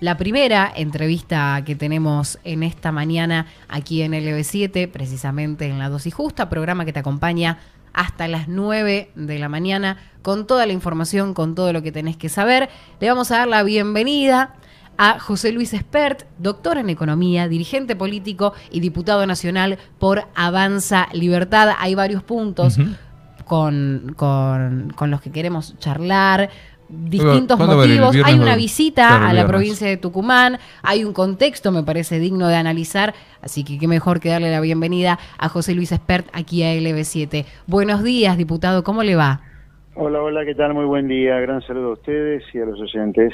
la primera entrevista que tenemos en esta mañana aquí en LB7, precisamente en La Dosis Justa, programa que te acompaña hasta las 9 de la mañana con toda la información, con todo lo que tenés que saber. Le vamos a dar la bienvenida a José Luis Espert, doctor en economía, dirigente político y diputado nacional por Avanza Libertad. Hay varios puntos con, con, con los que queremos charlar distintos motivos. Hay una visita a la provincia de Tucumán, hay un contexto, me parece, digno de analizar, así que qué mejor que darle la bienvenida a José Luis Espert aquí a LB7. Buenos días, diputado, ¿cómo le va? Hola, hola, ¿qué tal? Muy buen día. Gran saludo a ustedes y a los oyentes.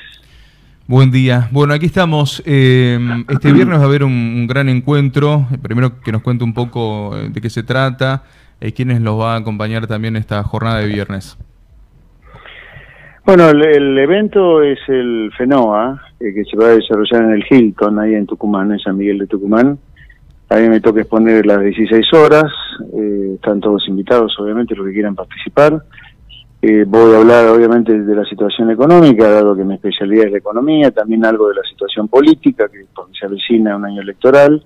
Buen día. Bueno, aquí estamos. Eh, este viernes va a haber un, gran encuentro. Primero que nos cuente un poco eh, de qué se trata, y eh, quiénes los va a acompañar también esta jornada de viernes. Bueno, el, evento es el FENOA, eh, que se va a desarrollar en el Hilton, ahí en Tucumán, en San Miguel de Tucumán. A mí me toca exponer las 16 horas, eh, están todos invitados, obviamente, los que quieran participar. Eh, voy a hablar, obviamente, de la situación económica, dado que mi especialidad es la economía, también algo de la situación política, que porque se avecina un año electoral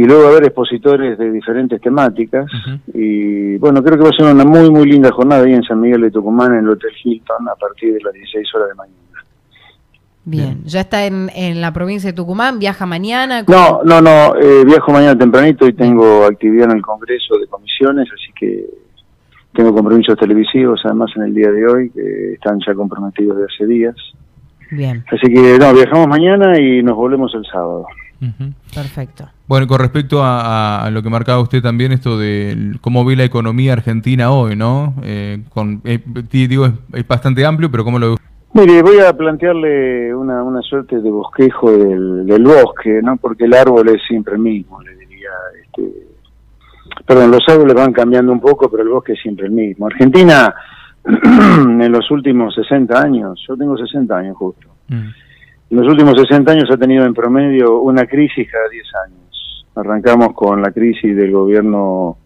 y luego haber expositores de diferentes temáticas. Y bueno, creo que va a ser una muy, muy linda jornada ahí en San Miguel de Tucumán, en el Hotel Hilton, a partir de las 16 horas de mañana. Bien, ¿ya está en, en la provincia de Tucumán? ¿Viaja mañana? No, no, no, eh, viajo mañana tempranito y tengo actividad en el Congreso de Comisiones, así que tengo compromisos televisivos además en el día de hoy, que están ya comprometidos de hace días. Bien. Así que no, viajamos mañana y nos volvemos el sábado. Perfecto. Bueno, con respecto a, lo que marcaba usted también, esto de cómo ve la economía argentina hoy, ¿no? Eh, con, eh, digo, es, bastante amplio, pero ¿cómo lo ve? Mire, voy a plantearle una, una suerte de bosquejo del, del, bosque, ¿no? Porque el árbol es siempre el mismo, le diría. Este, perdón, los árboles van cambiando un poco, pero el bosque es siempre el mismo. Argentina, en los últimos 60 años, yo tengo 60 años justo, mm. En los últimos 60 años ha tenido en promedio una crisis cada 10 años. Arrancamos con la crisis del gobierno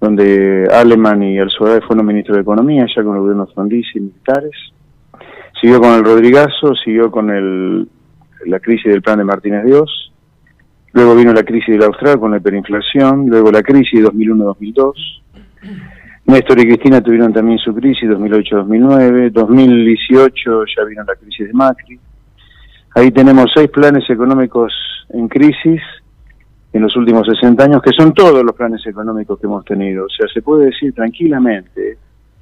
donde Aleman y Suárez fueron ministros de Economía, ya con el gobierno Frondizi y militares. Siguió con el Rodrigazo, siguió con el, la crisis del plan de Martínez Dios. Luego vino la crisis del Austral con la hiperinflación. Luego la crisis de 2001-2002. Néstor y Cristina tuvieron también su crisis 2008-2009. 2018 ya vino la crisis de Macri. Ahí tenemos seis planes económicos en crisis en los últimos 60 años, que son todos los planes económicos que hemos tenido. O sea, se puede decir tranquilamente,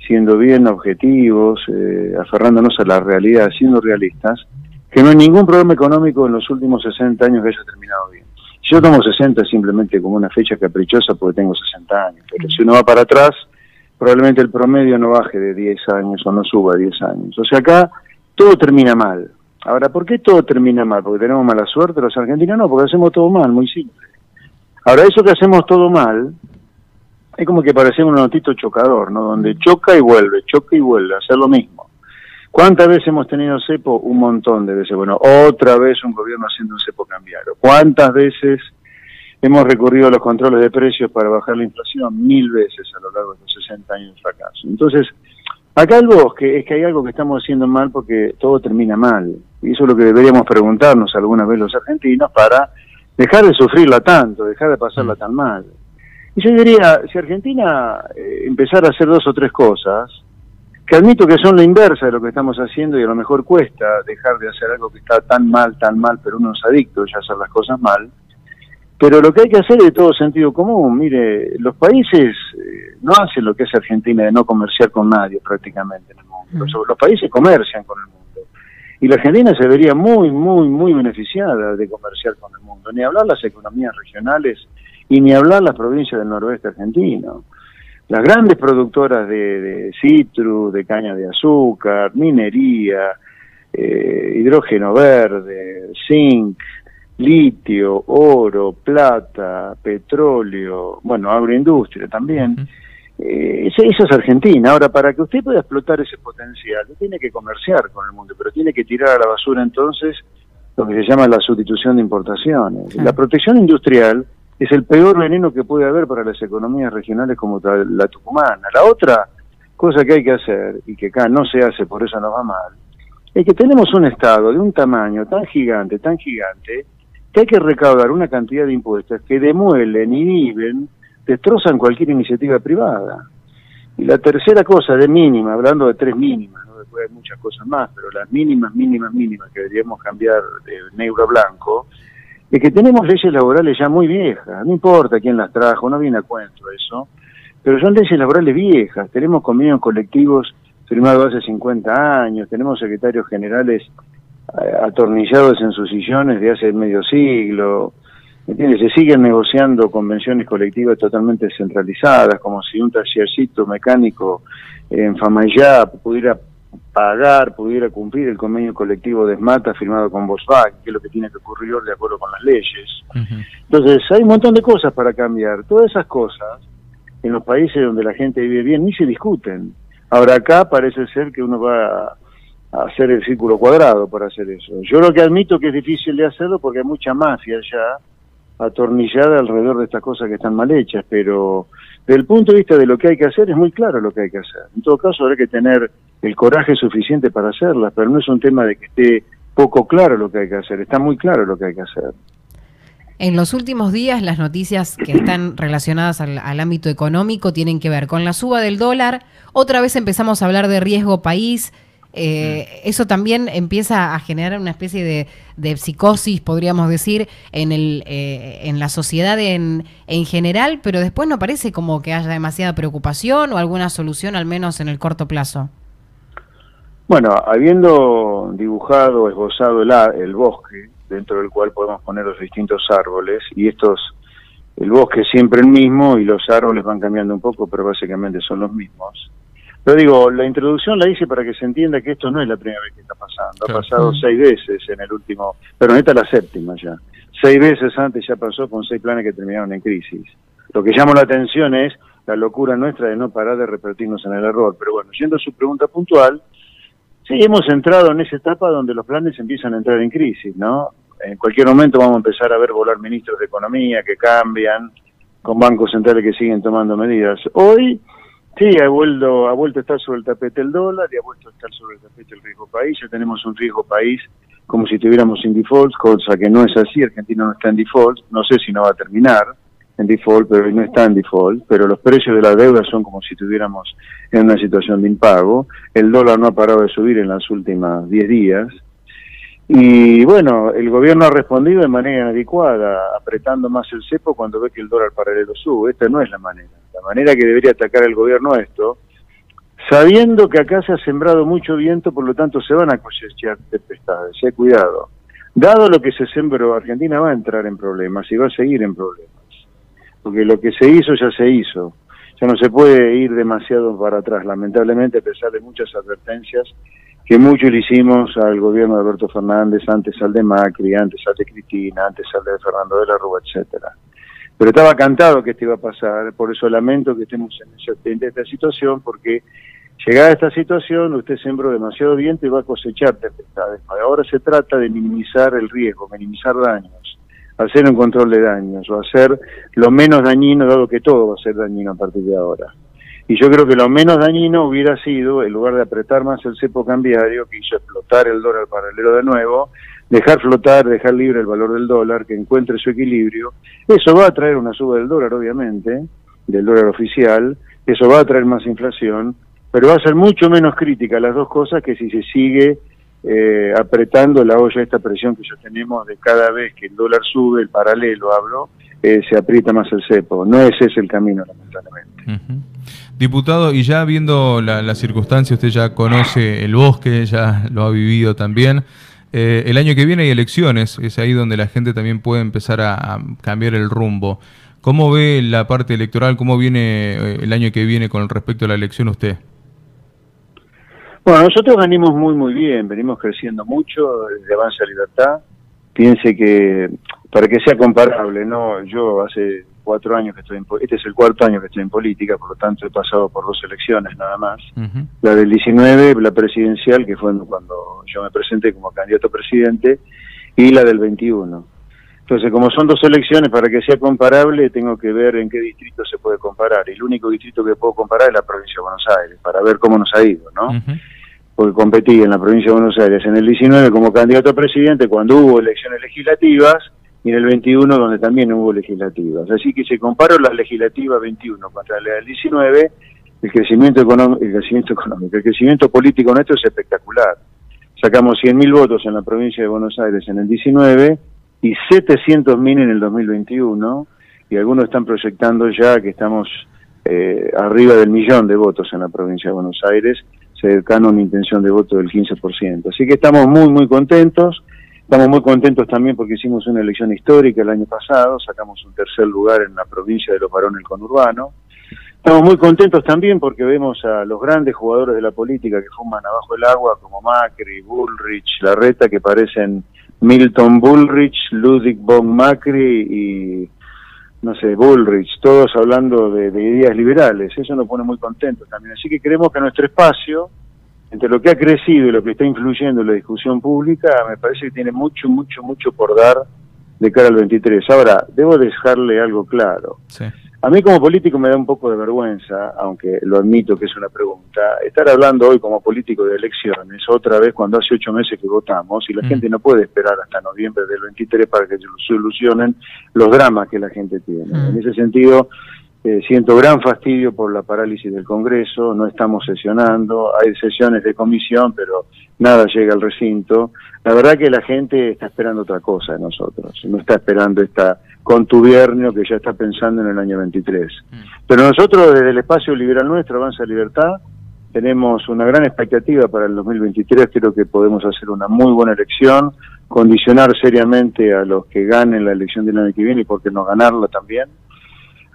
siendo bien objetivos, eh, aferrándonos a la realidad, siendo realistas, que no hay ningún problema económico en los últimos 60 años que haya terminado bien. Yo tomo 60 simplemente como una fecha caprichosa porque tengo 60 años, pero si uno va para atrás, probablemente el promedio no baje de 10 años o no suba 10 años. O sea, acá todo termina mal. Ahora, ¿por qué todo termina mal? ¿Porque tenemos mala suerte los argentinos? No, porque hacemos todo mal, muy simple. Ahora, eso que hacemos todo mal, es como que parecemos un notito chocador, ¿no? Donde choca y vuelve, choca y vuelve, hacer lo mismo. ¿Cuántas veces hemos tenido cepo? Un montón de veces. Bueno, otra vez un gobierno haciendo un cepo cambiario. ¿Cuántas veces hemos recurrido a los controles de precios para bajar la inflación? Mil veces a lo largo de los 60 años de fracaso. Entonces, Acá el bosque es que hay algo que estamos haciendo mal porque todo termina mal. Y eso es lo que deberíamos preguntarnos alguna vez los argentinos para dejar de sufrirla tanto, dejar de pasarla tan mal. Y yo diría, si Argentina eh, empezara a hacer dos o tres cosas, que admito que son la inversa de lo que estamos haciendo y a lo mejor cuesta dejar de hacer algo que está tan mal, tan mal, pero uno es adicto ya a hacer las cosas mal, pero lo que hay que hacer es de todo sentido común. Mire, los países eh, no hacen lo que hace Argentina de no comerciar con nadie prácticamente en el mundo. Mm. Los, países comercian con el mundo. Y la Argentina se vería muy, muy, muy beneficiada de comerciar con el mundo. Ni hablar las economías regionales y ni hablar las provincias del noroeste argentino. Las grandes productoras de, de citrus, de caña de azúcar, minería, eh, hidrógeno verde, zinc, litio, oro, plata, petróleo, bueno, agroindustria también. Eh, eso, es Argentina. Ahora, para que usted pueda explotar ese potencial, tiene que comerciar con el mundo, pero tiene que tirar a la basura entonces lo que se llama la sustitución de importaciones. La protección industrial es el peor veneno que puede haber para las economías regionales como la tucumana. La otra cosa que hay que hacer, y que acá no se hace, por eso nos va mal, es que tenemos un Estado de un tamaño tan gigante, tan gigante, que hay que recaudar una cantidad de impuestos que demuelen, inhiben, destrozan cualquier iniciativa privada. Y la tercera cosa, de mínima, hablando de tres mínimas, ¿no? después hay muchas cosas más, pero las mínimas, mínimas, mínimas que deberíamos cambiar de negro a blanco, es que tenemos leyes laborales ya muy viejas, no importa quién las trajo, no viene a cuento eso, pero son leyes laborales viejas, tenemos convenios colectivos firmados hace 50 años, tenemos secretarios generales atornillados en sus sillones de hace medio siglo, ¿entiendes? Se siguen negociando convenciones colectivas totalmente centralizadas, como si un tallercito mecánico en Famayá pudiera pagar, pudiera cumplir el convenio colectivo de SMATA firmado con Volkswagen, que es lo que tiene que ocurrir de acuerdo con las leyes. Entonces, hay un montón de cosas para cambiar. Todas esas cosas, en los países donde la gente vive bien, ni se discuten. Ahora acá parece ser que uno va hacer el círculo cuadrado para hacer eso. Yo lo que admito que es difícil de hacerlo porque hay mucha mafia ya atornillada alrededor de estas cosas que están mal hechas, pero desde el punto de vista de lo que hay que hacer es muy claro lo que hay que hacer. En todo caso habrá que tener el coraje suficiente para hacerlas, pero no es un tema de que esté poco claro lo que hay que hacer, está muy claro lo que hay que hacer. En los últimos días las noticias que están relacionadas al, ámbito económico tienen que ver con la suba del dólar, otra vez empezamos a hablar de riesgo país, eh, eso también empieza a generar una especie de, psicosis, podríamos decir, en, el, eh, en la sociedad en, en general, pero después no parece como que haya demasiada preocupación o alguna solución, al menos en el corto plazo. Bueno, habiendo dibujado, esbozado el, el bosque, dentro del cual podemos poner los distintos árboles, y estos, el bosque es siempre el mismo y los árboles van cambiando un poco, pero básicamente son los mismos. Pero digo, la introducción la hice para que se entienda que esto no es la primera vez que está pasando. Ha pasado seis veces en el último, pero esta es la séptima ya. Seis veces antes ya pasó con seis planes que terminaron en crisis. Lo que llama la atención es la locura nuestra de no parar de repetirnos en el error. Pero bueno, yendo a su pregunta puntual, sí, hemos entrado en esa etapa donde los planes empiezan a entrar en crisis, ¿no? En cualquier momento vamos a empezar a ver volar ministros de Economía que cambian, con bancos centrales que siguen tomando medidas. Hoy Sí, ha vuelto, ha vuelto a estar sobre el tapete el dólar y ha vuelto a estar sobre el tapete el riesgo país. Ya tenemos un riesgo país como si tuviéramos sin default, cosa que no es así. Argentina no está en default. No sé si no va a terminar en default, pero no está en default. Pero los precios de la deuda son como si tuviéramos en una situación de impago. El dólar no ha parado de subir en las últimas 10 días. Y bueno, el gobierno ha respondido de manera inadecuada, apretando más el cepo cuando ve que el dólar paralelo sube. Esta no es la manera. La manera que debería atacar el gobierno esto, sabiendo que acá se ha sembrado mucho viento, por lo tanto se van a cosechar tempestades. Eh, cuidado. Dado lo que se sembró, Argentina va a entrar en problemas y va a seguir en problemas. Porque lo que se hizo ya se hizo. Ya no se puede ir demasiado para atrás, lamentablemente, a pesar de muchas advertencias que muchos le hicimos al gobierno de Alberto Fernández, antes al de Macri, antes al de Cristina, antes al de Fernando de la Rúa, etcétera. Pero estaba cantado que esto iba a pasar, por eso lamento que estemos en, esta situación, porque llegada a esta situación usted sembró demasiado viento y va a cosechar tempestades. Ahora se trata de minimizar el riesgo, minimizar daños, hacer un control de daños, o hacer lo menos dañino, dado que todo va a ser dañino a partir de ahora. Y yo creo que lo menos dañino hubiera sido, en lugar de apretar más el cepo cambiario, que hizo explotar el dólar paralelo de nuevo, dejar flotar, dejar libre el valor del dólar, que encuentre su equilibrio. Eso va a traer una suba del dólar, obviamente, del dólar oficial, eso va a traer más inflación, pero va a ser mucho menos crítica las dos cosas que si se sigue eh, apretando la olla esta presión que ya tenemos de cada vez que el dólar sube, el paralelo hablo, eh, se aprieta más el cepo. No ese es el camino, lamentablemente. Diputado, y ya viendo la, la, circunstancia, usted ya conoce el bosque, ya lo ha vivido también. Eh, el año que viene hay elecciones, es ahí donde la gente también puede empezar a, cambiar el rumbo. ¿Cómo ve la parte electoral? ¿Cómo viene eh, el año que viene con respecto a la elección usted? Bueno, nosotros venimos muy, muy bien, venimos creciendo mucho desde Avanza Libertad. Piense que, para que sea comparable, no yo hace cuatro años que estoy en este es el cuarto año que estoy en política, por lo tanto he pasado por dos elecciones nada más. La del 19, la presidencial, que fue cuando yo me presenté como candidato a presidente, y la del 21. Entonces, como son dos elecciones, para que sea comparable, tengo que ver en qué distrito se puede comparar. Y el único distrito que puedo comparar es la provincia de Buenos Aires, para ver cómo nos ha ido, ¿no? porque competí en la provincia de Buenos Aires en el 19 como candidato a presidente cuando hubo elecciones legislativas y en el 21 donde también hubo legislativas. Así que si comparo la legislativa 21 contra la del 19, el crecimiento económico, el crecimiento económico, el crecimiento político nuestro es espectacular. Sacamos 100.000 votos en la provincia de Buenos Aires en el 19 y 700.000 en el 2021 y algunos están proyectando ya que estamos eh, arriba del millón de votos en la provincia de Buenos Aires, cercano a una intención de voto del 15%. Así que estamos muy, muy contentos. Estamos muy contentos también porque hicimos una elección histórica el año pasado, sacamos un tercer lugar en la provincia de Los Varones Conurbano. Estamos muy contentos también porque vemos a los grandes jugadores de la política que fuman abajo el agua, como Macri, Bullrich, Larreta, que parecen Milton Bullrich, Ludwig von Macri y, no sé, Bullrich, todos hablando de, ideas liberales. Eso nos pone muy contentos también. Así que creemos que nuestro espacio, entre lo que ha crecido y lo que está influyendo en la discusión pública, me parece que tiene mucho, mucho, mucho por dar de cara al 23. Ahora, debo dejarle algo claro. Sí. A mí como político me da un poco de vergüenza, aunque lo admito que es una pregunta, estar hablando hoy como político de elecciones, otra vez cuando hace ocho meses que votamos, y la mm. gente no puede esperar hasta noviembre del 23 para que se solucionen los dramas que la gente tiene. Mm. En ese sentido, eh, siento gran fastidio por la parálisis del Congreso, no estamos sesionando, hay sesiones de comisión, pero nada llega al recinto. La verdad que la gente está esperando otra cosa de nosotros, no está esperando esta contubernio que ya está pensando en el año 23. Mm. Pero nosotros desde el espacio liberal nuestro, Avanza Libertad, tenemos una gran expectativa para el 2023, creo que podemos hacer una muy buena elección, condicionar seriamente a los que ganen la elección del año que viene y por qué no ganarla también.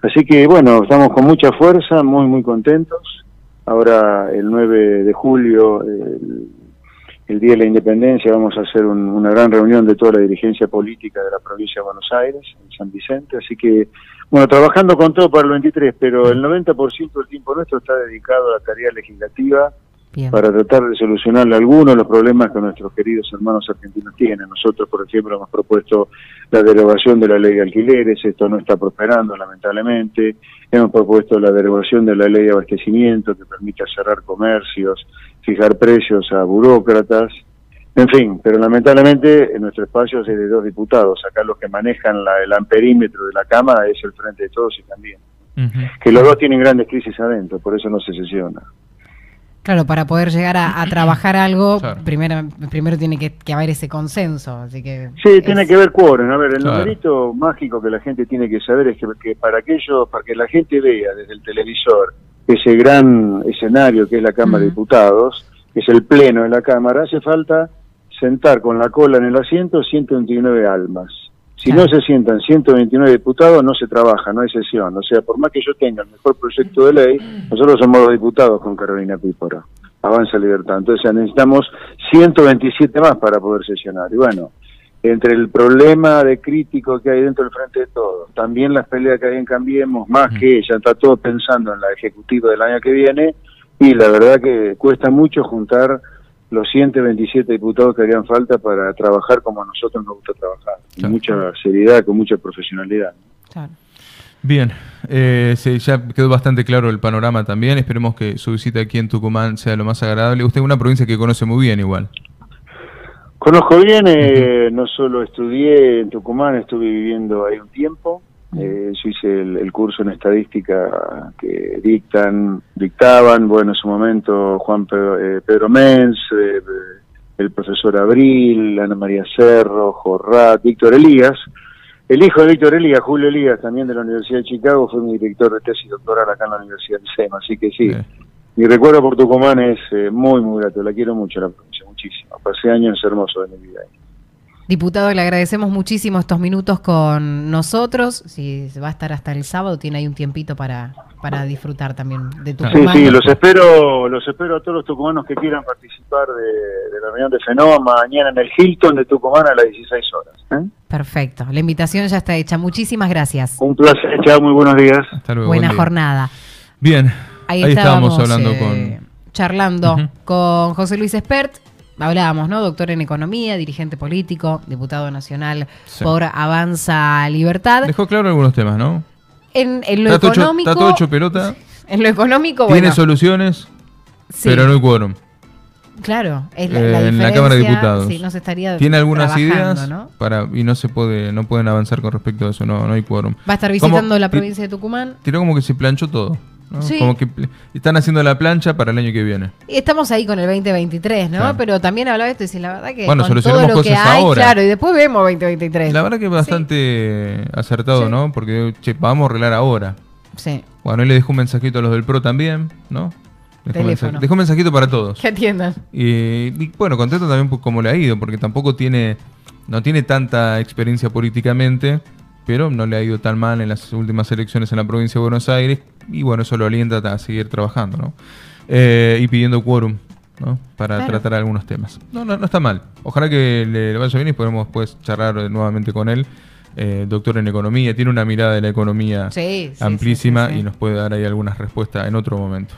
Así que bueno, estamos con mucha fuerza, muy muy contentos. Ahora el 9 de julio, el el Día de la Independencia vamos a hacer una gran reunión de toda la dirigencia política de la provincia de Buenos Aires, en San Vicente, así que, bueno, trabajando con todo para el 23, pero el 90% del tiempo nuestro está dedicado a la tarea legislativa para tratar de solucionarle algunos de los problemas que nuestros queridos hermanos argentinos tienen. Nosotros, por ejemplo, hemos propuesto la derogación de la ley de alquileres, esto no está prosperando lamentablemente, hemos propuesto la derogación de la ley de abastecimiento que permite cerrar comercios, fijar precios a burócratas, en fin, pero lamentablemente en nuestro espacio es de dos diputados, acá los que manejan la, el amperímetro de la Cámara es el Frente de Todos y también. Que los dos tienen grandes crisis adentro, por eso no se sesiona. Claro, para poder llegar a, trabajar algo, primero, primero tiene que, haber ese consenso, así que... Sí, tiene que haber quórum. A ver, el numerito mágico que la gente tiene que saber es que, para aquello, para que la gente vea desde el televisor ese gran escenario que es la Cámara de Diputados, que es el pleno de la Cámara, hace falta sentar con la cola en el asiento 129 almas. Si no se sientan 129 diputados, no se trabaja, no hay sesión. O sea, por más que yo tenga el mejor proyecto de ley, nosotros somos los diputados con Carolina Pípora. Avanza Libertad. Entonces necesitamos 127 más para poder sesionar. Y bueno, entre el problema de crítico que hay dentro del frente de todos, también las peleas que hay en Cambiemos, más que ella está todo pensando en la ejecutiva del año que viene, y la verdad que cuesta mucho juntar los 127 diputados que harían falta para trabajar como a nosotros nos gusta trabajar, con mucha seriedad, con mucha profesionalidad. Bien, eh, ya quedó bastante claro el panorama también. Esperemos que su visita aquí en Tucumán sea lo más agradable. Usted es una provincia que conoce muy bien igual. Conozco bien, eh, no solo estudié en Tucumán, estuve viviendo ahí un tiempo. Eh, yo hice el, curso en estadística que dictan, dictaban, bueno, en su momento Juan Pedro, eh, Pedro Menz, eh, el profesor Abril, Ana María Cerro, Jorrat, Víctor Elías. El hijo de Víctor Elías, Julio Elías, también de la Universidad de Chicago, fue mi director de tesis doctoral acá en la Universidad de SEMA, así que sí. Mi recuerdo por Tucumán es muy, muy grato, la quiero mucho la provincia, muchísimo. Pasé años hermosos de mi vida ahí. Diputado, le agradecemos muchísimo estos minutos con nosotros. Si va a estar hasta el sábado, tiene ahí un tiempito para, para disfrutar también de Tucumán. Sí, sí, los espero, los espero a todos los tucumanos que quieran participar de, la reunión de Fenoma mañana en el Hilton de Tucumán a las 16 horas. ¿eh? Perfecto, la invitación ya está hecha. Muchísimas gracias. Un placer, chao, muy buenos días. Hasta luego, Buena jornada. Bien, ahí, estábamos, hablando con... Eh, charlando con José Luis Espert, hablábamos, ¿no? Doctor en economía, dirigente político, diputado nacional por Avanza Libertad. Dejó claro algunos temas, ¿no? En, lo económico. está todo hecho pelota. En lo económico, Tiene soluciones, pero no hay quórum. Claro, es la, Eh, la en la Cámara de Diputados. Sí, no se estaría Tiene algunas ideas ¿no? para y no se puede, no pueden avanzar con respecto a eso, no, no hay quórum. Va a estar Como- visitando la provincia de Tucumán. Tiró como que se planchó todo. ¿No? Sí. Como que están haciendo la plancha para el año que viene. Y Estamos ahí con el 2023, ¿no? Claro. Pero también hablaba esto y dice, la verdad que Bueno, con todo lo que cosas hay, ahora. claro, y después vemos 2023. La verdad que es bastante acertado, Sí. ¿no? Porque, che, vamos a arreglar ahora. Sí, Bueno, él le dejó un mensajito a los del PRO también, ¿no? Dejó un, dejó un mensajito para todos. que atiendan. Y, y, bueno, contento también por cómo le ha ido, porque tampoco tiene, no tiene tanta experiencia políticamente, pero no le ha ido tan mal en las últimas elecciones en la provincia de Buenos Aires, y bueno, eso lo alienta a seguir trabajando, ¿no? Eh, y pidiendo quórum, ¿no? Para Claro. tratar algunos temas. No, no, no está mal. Ojalá que le, le vaya bien y podemos después charlar nuevamente con él. Eh, doctor en economía, tiene una mirada de la economía sí, amplísima sí, sí. y nos puede dar ahí algunas respuestas en otro momento.